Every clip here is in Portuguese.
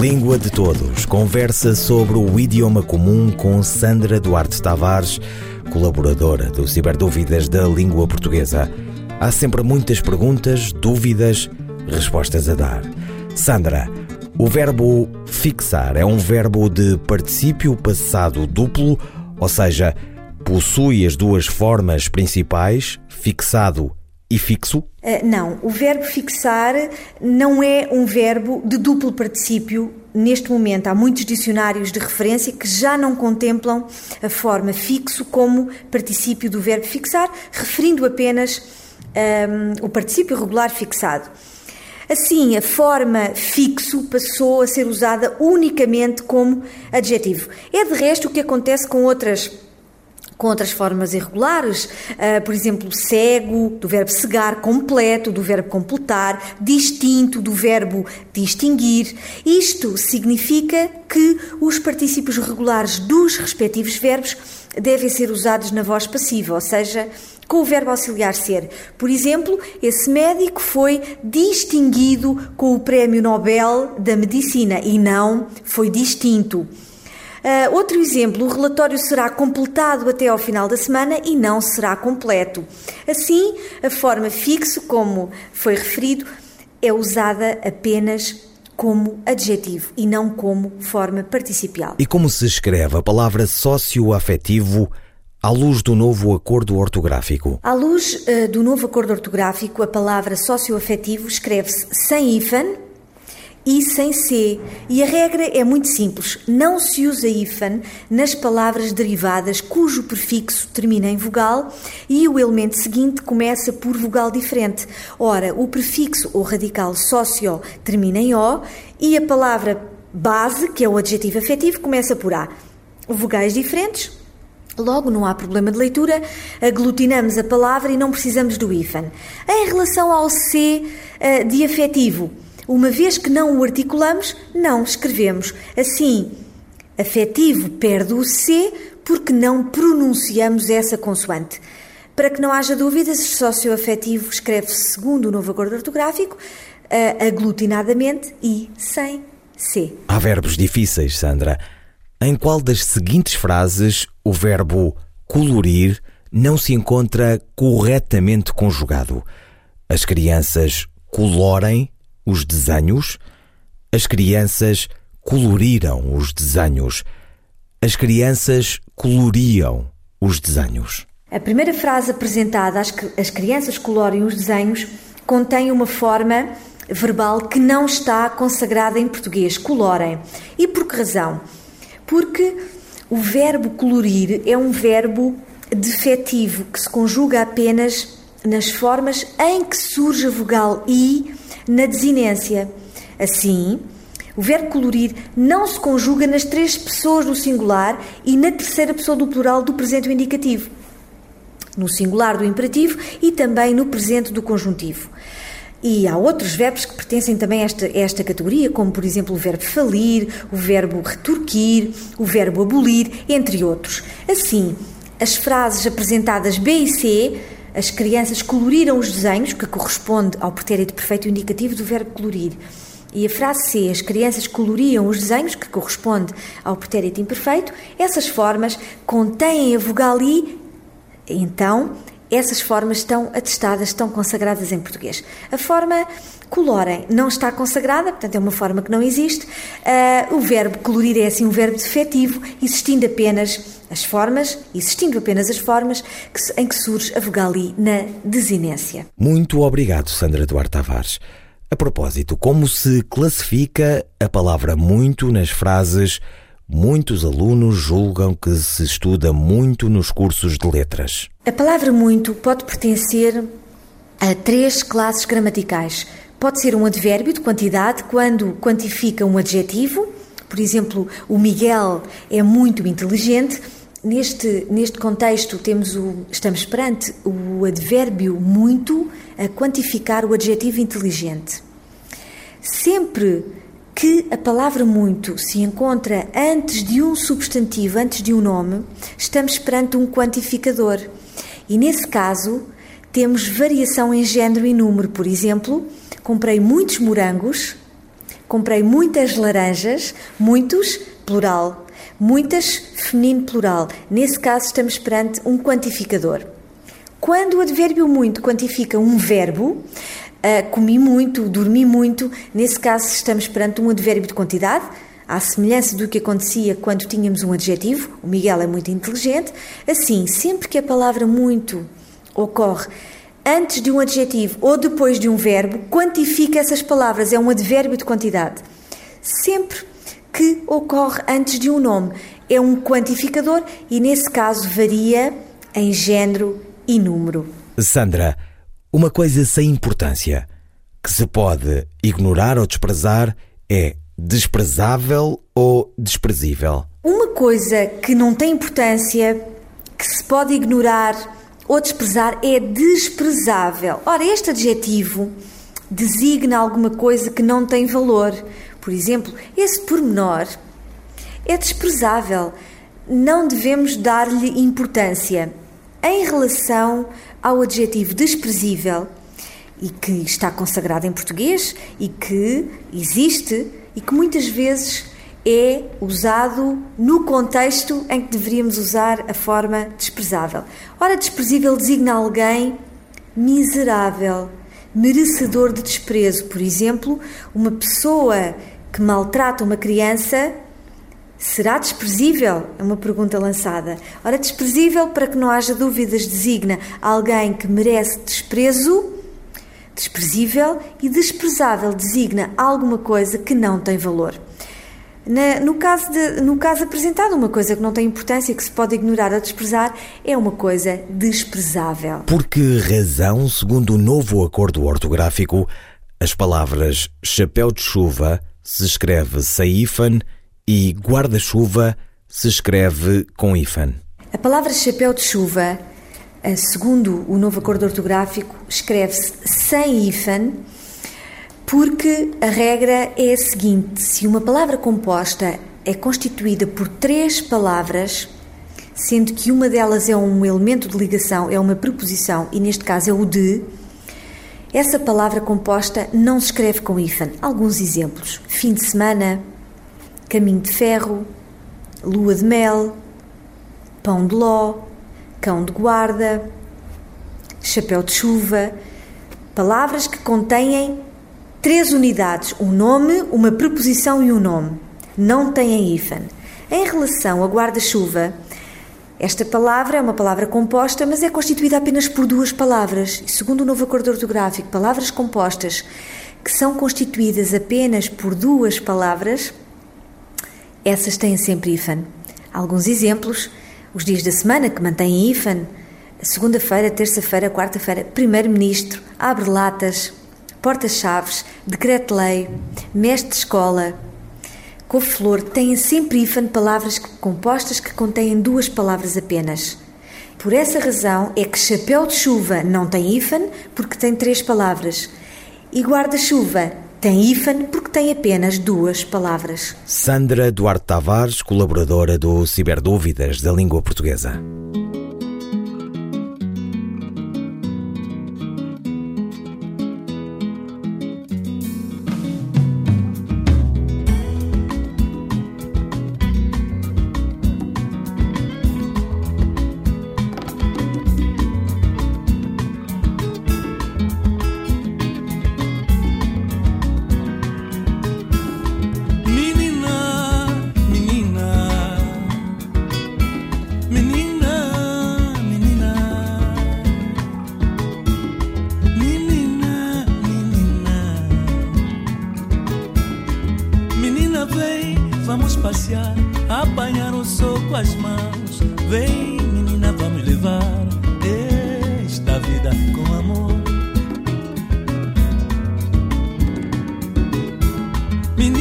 Língua de Todos conversa sobre o idioma comum com Sandra Duarte Tavares, colaboradora do Ciberdúvidas da Língua Portuguesa. Há sempre muitas perguntas, dúvidas, respostas a dar. Sandra, o verbo fixar é um verbo de particípio passado duplo, ou seja, possui as duas formas principais, fixado e fixo? Uh, não, o verbo fixar não é um verbo de duplo particípio. Neste momento, há muitos dicionários de referência que já não contemplam a forma fixo como particípio do verbo fixar, referindo apenas um, o particípio regular fixado. Assim, a forma fixo passou a ser usada unicamente como adjetivo. É de resto o que acontece com outras com outras formas irregulares, uh, por exemplo, cego, do verbo cegar, completo, do verbo completar, distinto, do verbo distinguir. Isto significa que os particípios regulares dos respectivos verbos devem ser usados na voz passiva, ou seja, com o verbo auxiliar ser. Por exemplo, esse médico foi distinguido com o Prémio Nobel da Medicina e não foi distinto. Uh, outro exemplo, o relatório será completado até ao final da semana e não será completo. Assim, a forma fixo, como foi referido, é usada apenas como adjetivo e não como forma participial. E como se escreve a palavra socioafetivo à luz do novo acordo ortográfico? À luz uh, do novo acordo ortográfico, a palavra socioafetivo escreve-se sem hífen, e sem C. E a regra é muito simples: não se usa hífen nas palavras derivadas cujo prefixo termina em vogal e o elemento seguinte começa por vogal diferente. Ora, o prefixo ou radical sócio termina em O e a palavra base, que é o adjetivo afetivo, começa por A. Vogais diferentes, Logo, não há problema de leitura, aglutinamos a palavra e não precisamos do hífen. Em relação ao C eh, de afetivo, uma vez que não o articulamos, não escrevemos. Assim, afetivo perde o C porque não pronunciamos essa consoante. Para que não haja dúvidas, socioafetivo escreve-se segundo o novo acordo ortográfico, uh, aglutinadamente e sem C. Há verbos difíceis, Sandra. Em qual das seguintes frases o verbo colorir não se encontra corretamente conjugado? As crianças colorem os desenhos, as crianças coloriram os desenhos. As crianças coloriam os desenhos. A primeira frase apresentada, as, as crianças colorem os desenhos, contém uma forma verbal que não está consagrada em português, colorem. E por que razão? Porque o verbo colorir é um verbo defetivo que se conjuga apenas nas formas em que surge a vogal i na desinência. Assim, o verbo colorir não se conjuga nas três pessoas do singular e na terceira pessoa do plural do presente indicativo, no singular do imperativo e também no presente do conjuntivo. E há outros verbos que pertencem também a esta, a esta categoria, como por exemplo o verbo falir, o verbo retorquir, o verbo abolir, entre outros. Assim, as frases apresentadas B e C as crianças coloriram os desenhos, que corresponde ao pretérito perfeito indicativo do verbo colorir. E a frase C, as crianças coloriam os desenhos, que corresponde ao pretérito imperfeito, essas formas contêm a vogal I, então essas formas estão atestadas, estão consagradas em português. A forma colorem não está consagrada, portanto é uma forma que não existe. Uh, o verbo colorir é assim um verbo defetivo, existindo apenas as formas, existindo apenas as formas que, em que surge a vogal I na desinência. Muito obrigado, Sandra Duarte Tavares. A propósito, como se classifica a palavra muito nas frases Muitos alunos julgam que se estuda muito nos cursos de letras. A palavra muito pode pertencer a três classes gramaticais. Pode ser um advérbio de quantidade quando quantifica um adjetivo, por exemplo, o Miguel é muito inteligente. neste, neste contexto temos o, estamos perante o advérbio muito a quantificar o adjetivo inteligente. Sempre que a palavra muito se encontra antes de um substantivo, antes de um nome, estamos perante um quantificador. E nesse caso, temos variação em género e número. Por exemplo, comprei muitos morangos, comprei muitas laranjas, muitos, plural, muitas, feminino plural. Nesse caso, estamos perante um quantificador. Quando o advérbio muito quantifica um verbo, uh, comi muito, dormi muito, nesse caso estamos perante um advérbio de quantidade, à semelhança do que acontecia quando tínhamos um adjetivo, o Miguel é muito inteligente, assim, sempre que a palavra muito ocorre antes de um adjetivo ou depois de um verbo, quantifica essas palavras, é um advérbio de quantidade. Sempre que ocorre antes de um nome, é um quantificador e, nesse caso, varia em género e número. Sandra, uma coisa sem importância que se pode ignorar ou desprezar é desprezável ou desprezível? Uma coisa que não tem importância, que se pode ignorar ou desprezar, é desprezável. Ora, este adjetivo designa alguma coisa que não tem valor. Por exemplo, esse pormenor é desprezável. Não devemos dar-lhe importância. Em relação ao adjetivo desprezível, e que está consagrado em português e que existe e que muitas vezes é usado no contexto em que deveríamos usar a forma desprezável. Ora, desprezível designa alguém miserável, merecedor de desprezo. Por exemplo, uma pessoa que maltrata uma criança Será desprezível? É uma pergunta lançada. Ora, desprezível, para que não haja dúvidas, designa alguém que merece desprezo, desprezível, e desprezável designa alguma coisa que não tem valor. Na, no, caso de, no caso apresentado, uma coisa que não tem importância, que se pode ignorar ou desprezar, é uma coisa desprezável. Por que razão, segundo o novo acordo ortográfico, as palavras chapéu de chuva se escreve saífan e guarda-chuva se escreve com hífen. A palavra chapéu de chuva, eh, segundo o novo acordo ortográfico, escreve-se sem hífen, porque a regra é a seguinte: se uma palavra composta é constituída por três palavras, sendo que uma delas é um elemento de ligação, é uma preposição, e neste caso é o de, essa palavra composta não se escreve com hífen. Alguns exemplos: fim de semana, caminho de ferro, lua de mel, pão de ló, cão de guarda, chapéu de chuva, palavras que contêm três unidades, um nome, uma preposição e um nome. Não têm hífen. Em relação a guarda-chuva, esta palavra é uma palavra composta, mas é constituída apenas por duas palavras. E segundo o novo acordo ortográfico, palavras compostas que são constituídas apenas por duas palavras essas têm sempre IFAN. Alguns exemplos: os dias da semana que mantêm IFAN, segunda-feira, terça-feira, quarta-feira, primeiro-ministro, abre latas, porta-chaves, decreto-lei, mestre de escola, couve-flor, têm sempre IFAN palavras compostas que contêm duas palavras apenas. Por essa razão é que chapéu de chuva não tem IFAN porque tem três palavras e guarda-chuva tem hífen porque tem apenas duas palavras. Sandra Duarte Tavares, colaboradora do Ciberdúvidas da Língua Portuguesa.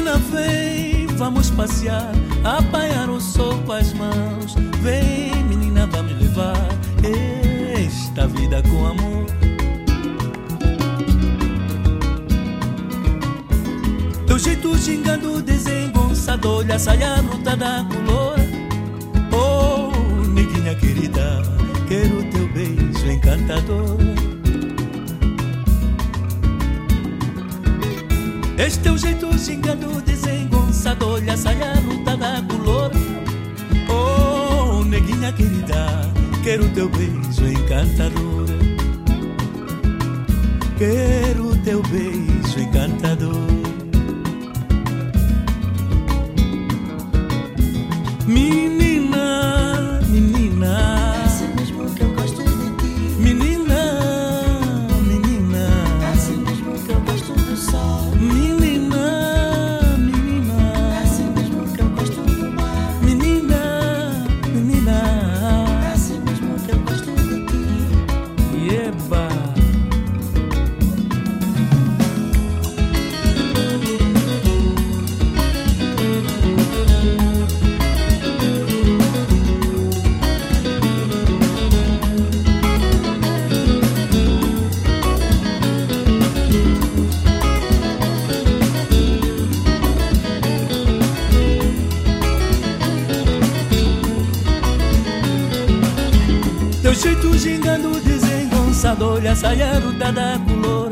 Menina, vem, vamos passear, apanhar o sol com as mãos. Vem, menina, vamos levar esta vida com amor. Teu jeito gingando, desengonçado, olha, saia lutada color. Oh, neguinha querida, quero teu beijo encantador. Este teu jeito xingando, desengonçado, olha saia ruta da color. Oh, neguinha querida, quero teu beijo encantador. Quero teu beijo encantador. Menina, ruda da color.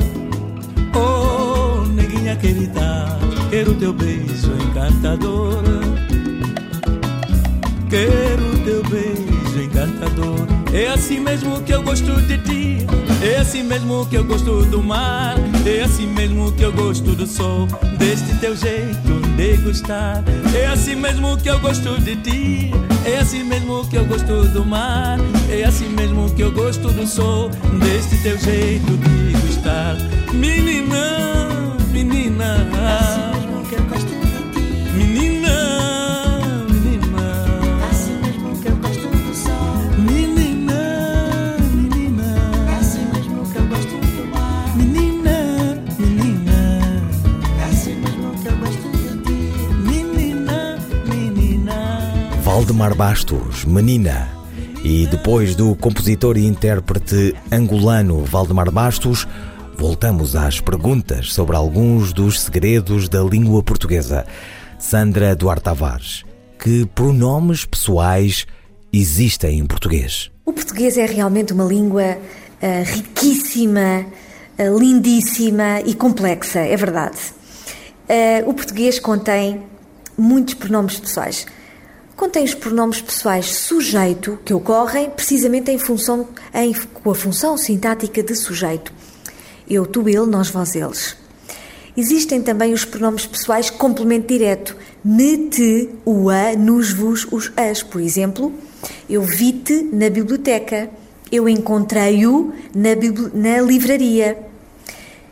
Oh, neguinha querida, quero teu beijo encantador. Quero teu beijo encantador. É assim mesmo que eu gosto de ti. É assim mesmo que eu gosto do mar. É assim mesmo que eu gosto do sol. Deste teu jeito de gostar. É assim mesmo que eu gosto de ti. É assim mesmo que eu gosto do mar. É assim mesmo que eu gosto do sol. Deste teu jeito de gostar. Menina, Valdemar Bastos, Menina. E depois do compositor e intérprete angolano Valdemar Bastos, voltamos às perguntas sobre alguns dos segredos da língua portuguesa. Sandra Duarte Tavares, que pronomes pessoais existem em português? O português é realmente uma língua ah, riquíssima, ah, lindíssima e complexa, é verdade. Ah, o português contém muitos pronomes pessoais. Contém os pronomes pessoais sujeito, que ocorrem precisamente em função, em, com a função sintática de sujeito. Eu, tu, ele, nós, vós, eles. Existem também os pronomes pessoais complemento direto. Me, te, o, a, nos, vos, os, as. Por exemplo, eu vi-te na biblioteca. Eu encontrei-o na, na livraria.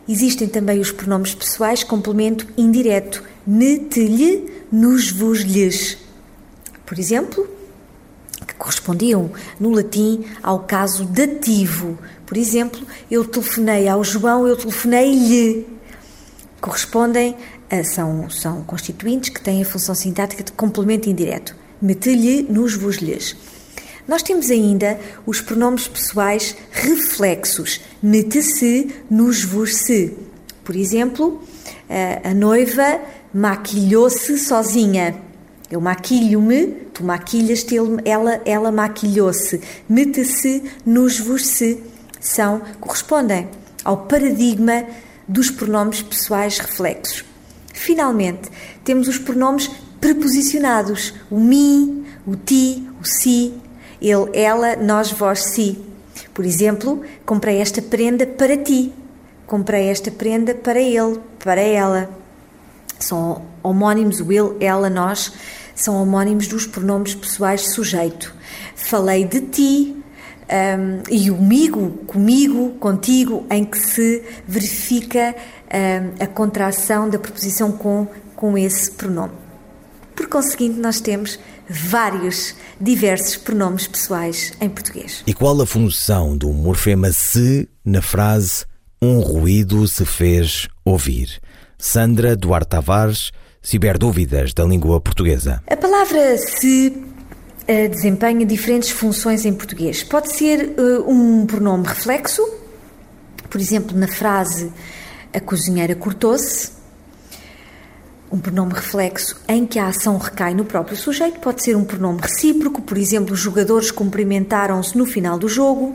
Existem também os pronomes pessoais complemento indireto. Me, te, lhe, nos, vos, lhes. Por exemplo, que correspondiam no latim ao caso dativo. Por exemplo, eu telefonei ao João, eu telefonei-lhe. Correspondem a, são, são constituintes que têm a função sintática de complemento indireto. Mete-lhe, nos, vos, lhes. Nós temos ainda os pronomes pessoais reflexos. Mete-se, nos, vos, se. Por exemplo, a noiva maquilhou-se sozinha. Eu maquilho-me, tu maquilhas-te, ela, ela maquilhou-se. Mete-se, nos, vos, se. São, correspondem ao paradigma dos pronomes pessoais reflexos. Finalmente, temos os pronomes preposicionados: o mim, o ti, o si, ele, ela, nós, vós, si. Por exemplo, comprei esta prenda para ti. Comprei esta prenda para ele, para ela. São homónimos, o ele, ela, nós, são homónimos dos pronomes pessoais sujeito. Falei de ti, um, e o migo, comigo, contigo, em que se verifica um, a contração da preposição com, com esse pronome. Por conseguinte, nós temos vários, diversos pronomes pessoais em português. E qual a função do morfema se na frase um ruído se fez ouvir? Sandra Duarte Tavares, Ciberdúvidas da Língua Portuguesa. A palavra se eh, desempenha diferentes funções em português. Pode ser eh, um pronome reflexo, por exemplo, na frase a cozinheira cortou-se. um pronome reflexo em que a ação recai no próprio sujeito, pode ser um pronome recíproco, por exemplo, os jogadores cumprimentaram-se no final do jogo,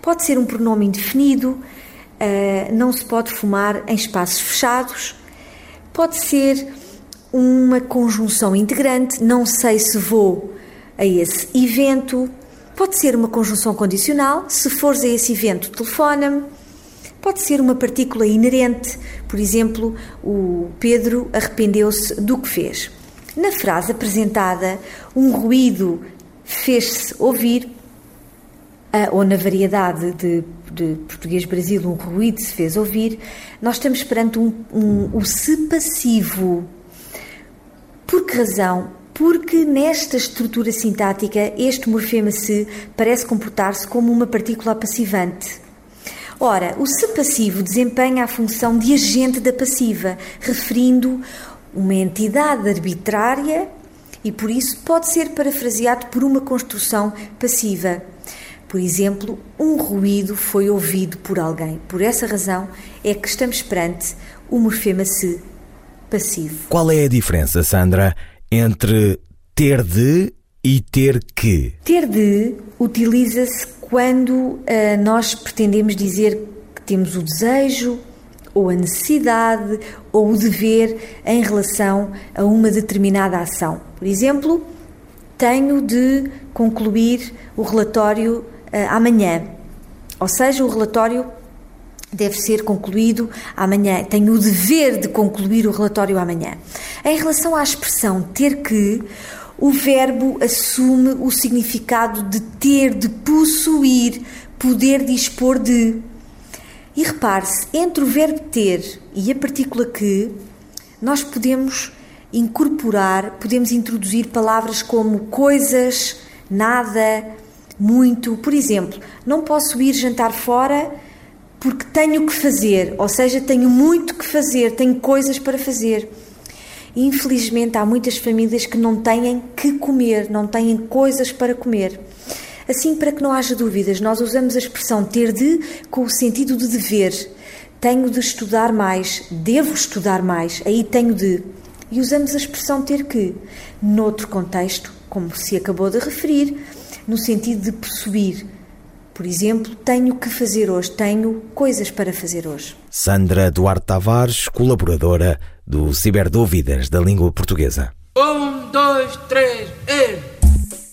pode ser um pronome indefinido, não se pode fumar em espaços fechados, pode ser uma conjunção integrante, não sei se vou a esse evento, pode ser uma conjunção condicional, se fores a esse evento, telefona-me. Pode ser uma partícula inerente, por exemplo, o Pedro arrependeu-se do que fez. Na frase apresentada, um ruído fez-se ouvir, ou na variedade de, de português-brasil, um ruído se fez ouvir, nós estamos perante um, um, o se passivo. Por que razão? Porque nesta estrutura sintática, este morfema se parece comportar-se como uma partícula passivante. Ora, o se passivo desempenha a função de agente da passiva, referindo uma entidade arbitrária e por isso pode ser parafraseado por uma construção passiva. Por exemplo, um ruído foi ouvido por alguém. Por essa razão é que estamos perante o morfema se passivo. Qual é a diferença, Sandra, entre ter de e ter que? Ter de utiliza-se quando uh, nós pretendemos dizer que temos o desejo ou a necessidade ou o dever em relação a uma determinada ação. Por exemplo, tenho de concluir o relatório amanhã. Ou seja, o relatório deve ser concluído amanhã. Tenho o dever de concluir o relatório amanhã. Em relação à expressão ter que, o verbo assume o significado de ter, de possuir, poder dispor de. E repare-se, entre o verbo ter e a partícula que, nós podemos incorporar, podemos introduzir palavras como coisas, nada, muito. Por exemplo, não posso ir jantar fora porque tenho que fazer, ou seja, tenho muito que fazer, tenho coisas para fazer. Infelizmente, há muitas famílias que não têm que comer, não têm coisas para comer. Assim, para que não haja dúvidas, nós usamos a expressão ter de com o sentido de dever. Tenho de estudar mais, devo estudar mais, aí tenho de. E usamos a expressão ter que, noutro contexto, como se acabou de referir, no sentido de possuir. Por exemplo, tenho que fazer hoje, tenho coisas para fazer hoje. Sandra Duarte Tavares, colaboradora do Ciberdúvidas da Língua Portuguesa. Um, dois, três, e...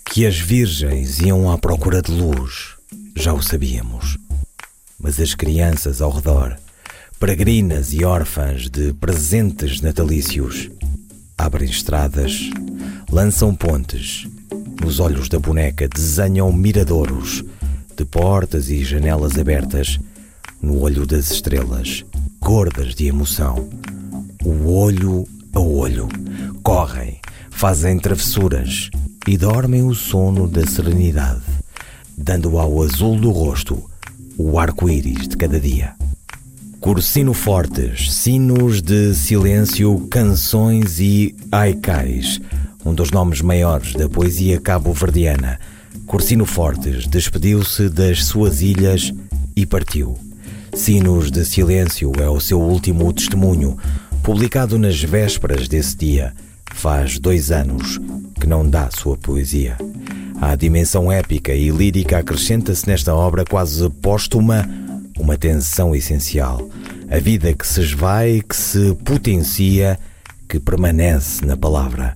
Que as virgens iam à procura de luz, já o sabíamos. Mas as crianças ao redor, peregrinas e órfãs de presentes natalícios, abrem estradas, lançam pontes, nos olhos da boneca desenham miradouros de portas e janelas abertas, no olho das estrelas, gordas de emoção o olho a olho. Correm, fazem travessuras e dormem o sono da serenidade, dando ao azul do rosto o arco-íris de cada dia. Cursino fortes, sinos de silêncio, canções e haikais, um dos nomes maiores da poesia cabo-verdiana. Cursino Fortes despediu-se das suas ilhas e partiu. Sinos de Silêncio é o seu último testemunho, publicado nas vésperas desse dia, faz dois anos que não dá sua poesia. A dimensão épica e lírica acrescenta-se nesta obra quase póstuma uma tensão essencial. A vida que se esvai, que se potencia, que permanece na palavra.